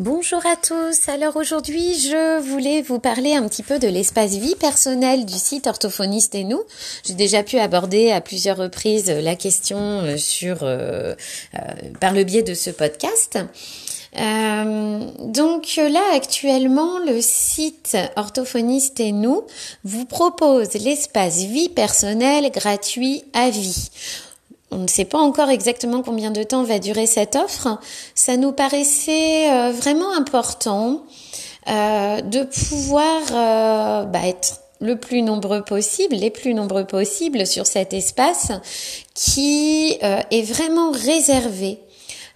Bonjour à tous. Alors aujourd'hui, je voulais vous parler un petit peu de l'espace vie personnelle du site Orthophoniste et nous. J'ai déjà pu aborder à plusieurs reprises la question euh, sur euh, euh, par le biais de ce podcast. donc là actuellement le site orthophoniste et nous vous propose l'espace vie personnelle gratuit à vie. On ne sait pas encore exactement combien de temps va durer cette offre. Ça nous paraissait euh, vraiment important euh, de pouvoir euh, bah, être le plus nombreux possible, les plus nombreux possibles sur cet espace qui est vraiment réservé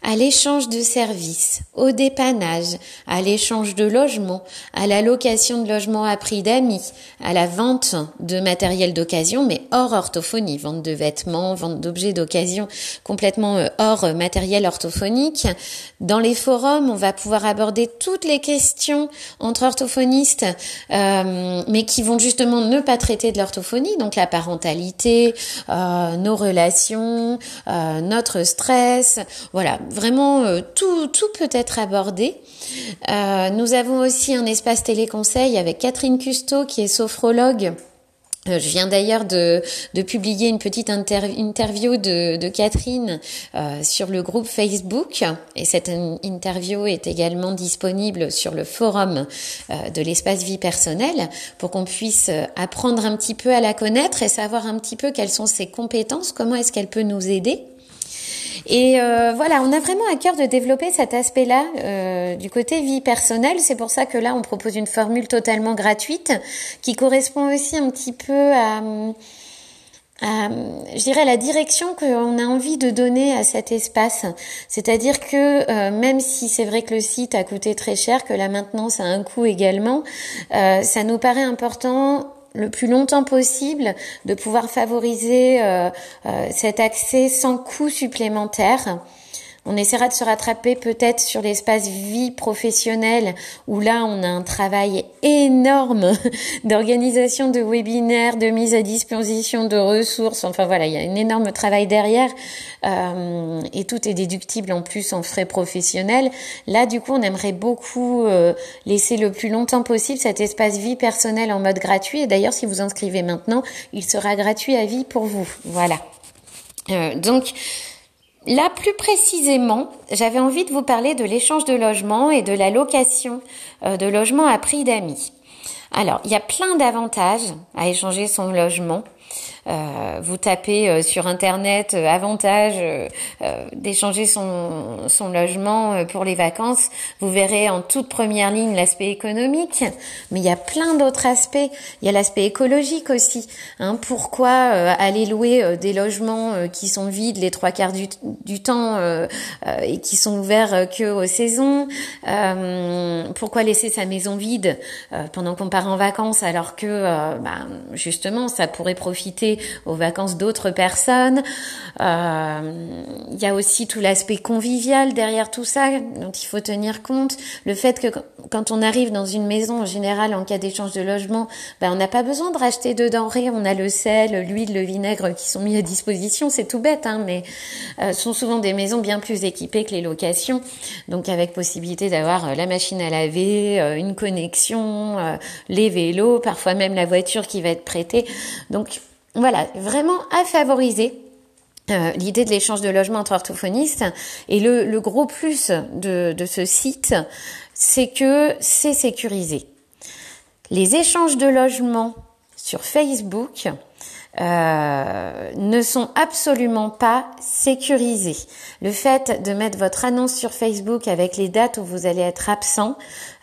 à l'échange de services, au dépannage, à l'échange de logements, à la location de logements à prix d'amis, à la vente de matériel d'occasion, mais hors orthophonie, vente de vêtements, vente d'objets d'occasion complètement euh, hors matériel orthophonique. Dans les forums, on va pouvoir aborder toutes les questions entre orthophonistes, euh, mais qui vont justement ne pas traiter de l'orthophonie, donc la parentalité, euh, nos relations, notre stress, voilà, vraiment euh, tout, peut être abordé. Euh, nous avons aussi un espace téléconseil avec Catherine Custo qui est sophrologue. Euh, je viens d'ailleurs de, publier une petite interview de, de Catherine sur le groupe Facebook et cette interview est également disponible sur le forum de l'espace vie personnelle pour qu'on puisse apprendre un petit peu à la connaître et savoir un petit peu quelles sont ses compétences, comment est-ce qu'elle peut nous aider. Et euh, voilà, on a vraiment à cœur de développer cet aspect-là euh, du côté vie personnelle. C'est pour ça que là, on propose une formule totalement gratuite qui correspond aussi un petit peu à, à je dirais, la direction qu'on a envie de donner à cet espace. C'est-à-dire que euh, même si c'est vrai que le site a coûté très cher, que la maintenance a un coût également, ça nous paraît important le plus longtemps possible, de pouvoir favoriser euh, euh, cet accès sans coût supplémentaire. On essaiera de se rattraper peut-être sur l'espace vie professionnelle où là on a un travail énorme d'organisation de webinaires, de mise à disposition de ressources. Enfin voilà, il y a un énorme travail derrière euh, et tout est déductible en plus en frais professionnels. Là du coup on aimerait beaucoup euh, laisser le plus longtemps possible cet espace vie personnelle en mode gratuit. Et d'ailleurs si vous inscrivez maintenant, il sera gratuit à vie pour vous. Voilà. Euh, donc Là, plus précisément, j'avais envie de vous parler de l'échange de logements et de la location euh, de logements à prix d'amis. Alors, il y a plein d'avantages à échanger son logement. Euh, vous tapez euh, sur internet euh, avantage d'échanger son, son logement pour les vacances, vous verrez en toute première ligne l'aspect économique, mais il y a plein d'autres aspects. Il y a l'aspect écologique aussi. Hein. Pourquoi aller louer des logements qui sont vides les trois quarts du, du temps et qui sont ouverts que aux saisons? Pourquoi laisser sa maison vide pendant qu'on part en vacances alors que bah, justement ça pourrait profiter aux vacances d'autres personnes. Euh, il y a aussi tout l'aspect convivial derrière tout ça dont il faut tenir compte. Le fait que quand on arrive dans une maison, en général, en cas d'échange de logement, ben, on n'a pas besoin de racheter de denrées. On a le sel, l'huile, le vinaigre qui sont mis à disposition. C'est tout bête, hein, mais euh, sont souvent des maisons bien plus équipées que les locations. Donc avec possibilité d'avoir euh, la machine à laver, euh, une connexion, les vélos, parfois même la voiture qui va être prêtée. Donc voilà, vraiment à favoriser. Euh, l'idée de l'échange de logements entre orthophonistes et le, gros plus de, ce site, c'est que c'est sécurisé. Les échanges de logements sur Facebook euh, ne sont absolument pas sécurisés. Le fait de mettre votre annonce sur Facebook avec les dates où vous allez être absent,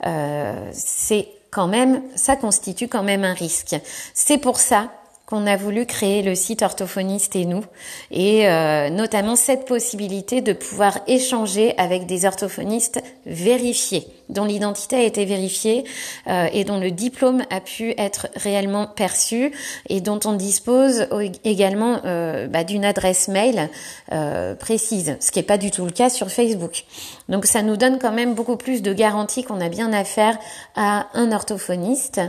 euh, c'est quand même, ça constitue quand même un risque. C'est pour ça qu'on a voulu créer le site orthophoniste et nous, et euh, notamment cette possibilité de pouvoir échanger avec des orthophonistes vérifiés, dont l'identité a été vérifiée euh, et dont le diplôme a pu être réellement perçu et dont on dispose également euh, bah, d'une adresse mail précise, ce qui n'est pas du tout le cas sur Facebook. Donc ça nous donne quand même beaucoup plus de garanties qu'on a bien affaire à un orthophoniste.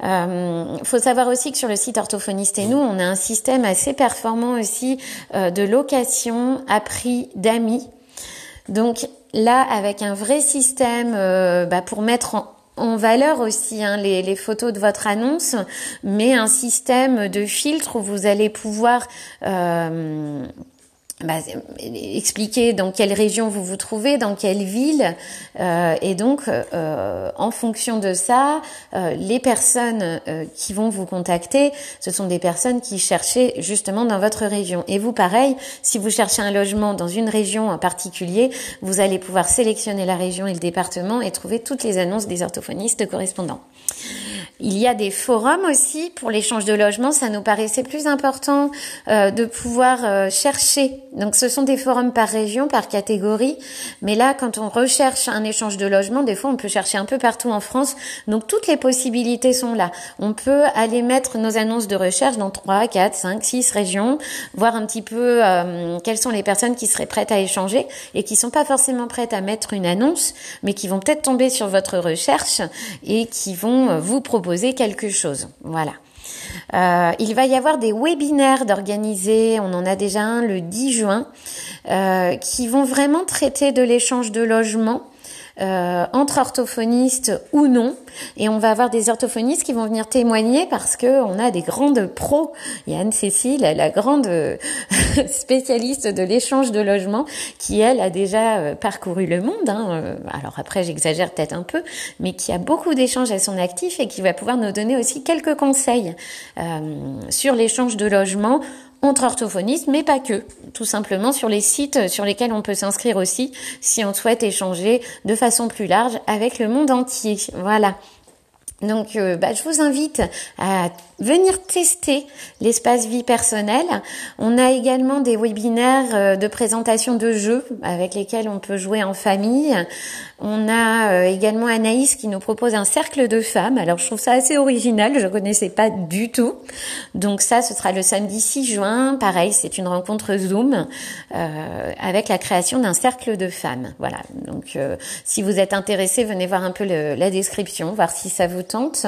Il euh, faut savoir aussi que sur le site Orthophoniste et nous, on a un système assez performant aussi euh, de location à prix d'amis. Donc là avec un vrai système bah, pour mettre en, valeur aussi hein, les, les, photos de votre annonce, mais un système de filtre où vous allez pouvoir euh, bah, expliquer dans quelle région vous vous trouvez, dans quelle ville, euh, et donc euh, en fonction de ça, euh, les personnes euh, qui vont vous contacter, ce sont des personnes qui cherchaient justement dans votre région. Et vous, pareil, si vous cherchez un logement dans une région en particulier, vous allez pouvoir sélectionner la région et le département et trouver toutes les annonces des orthophonistes correspondants. Il y a des forums aussi pour l'échange de logements. Ça nous paraissait plus important euh, de pouvoir euh, chercher. Donc, ce sont des forums par région, par catégorie. Mais là, quand on recherche un échange de logements, des fois, on peut chercher un peu partout en France. Donc, toutes les possibilités sont là. On peut aller mettre nos annonces de recherche dans 3, 4, 5, 6 régions, voir un petit peu euh, quelles sont les personnes qui seraient prêtes à échanger et qui sont pas forcément prêtes à mettre une annonce, mais qui vont peut-être tomber sur votre recherche et qui vont vous proposer quelque chose. Voilà. Euh, il va y avoir des webinaires d'organiser, on en a déjà un le 10 juin, euh, qui vont vraiment traiter de l'échange de logements euh, entre orthophonistes ou non. Et on va avoir des orthophonistes qui vont venir témoigner parce que on a des grandes pros. Il y a Anne-Cécile, la grande spécialiste de l'échange de logements, qui elle a déjà euh, parcouru le monde. Hein. Euh, alors après, j'exagère peut-être un peu, mais qui a beaucoup d'échanges à son actif et qui va pouvoir nous donner aussi quelques conseils euh, sur l'échange de logements entre orthophonistes, mais pas que. Tout simplement sur les sites sur lesquels on peut s'inscrire aussi si on souhaite échanger de façon plus large avec le monde entier. Voilà. Donc, euh, bah, je vous invite à venir tester l'espace vie personnelle. On a également des webinaires euh, de présentation de jeux avec lesquels on peut jouer en famille. On a euh, également Anaïs qui nous propose un cercle de femmes. Alors, je trouve ça assez original. Je connaissais pas du tout. Donc, ça, ce sera le samedi 6 juin. Pareil, c'est une rencontre Zoom avec la création d'un cercle de femmes. Voilà. Donc, si vous êtes intéressé, venez voir un peu la description, voir si ça vous tente.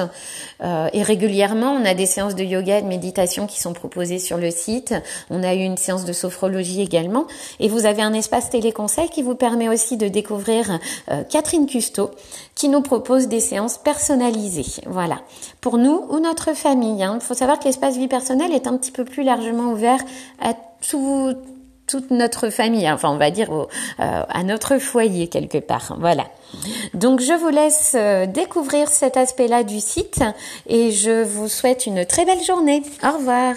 Euh, et régulièrement, on a des séances de yoga et de méditation qui sont proposées sur le site. On a eu une séance de sophrologie également. Et vous avez un espace téléconseil qui vous permet aussi de découvrir euh, Catherine Custo, qui nous propose des séances personnalisées. Voilà. Pour nous ou notre famille. Hein. Il faut savoir que l'espace vie personnelle est un petit peu plus largement ouvert à tout toute notre famille, enfin on va dire euh, à notre foyer quelque part. Voilà. Donc je vous laisse euh, découvrir cet aspect-là du site et je vous souhaite une très belle journée. Au revoir.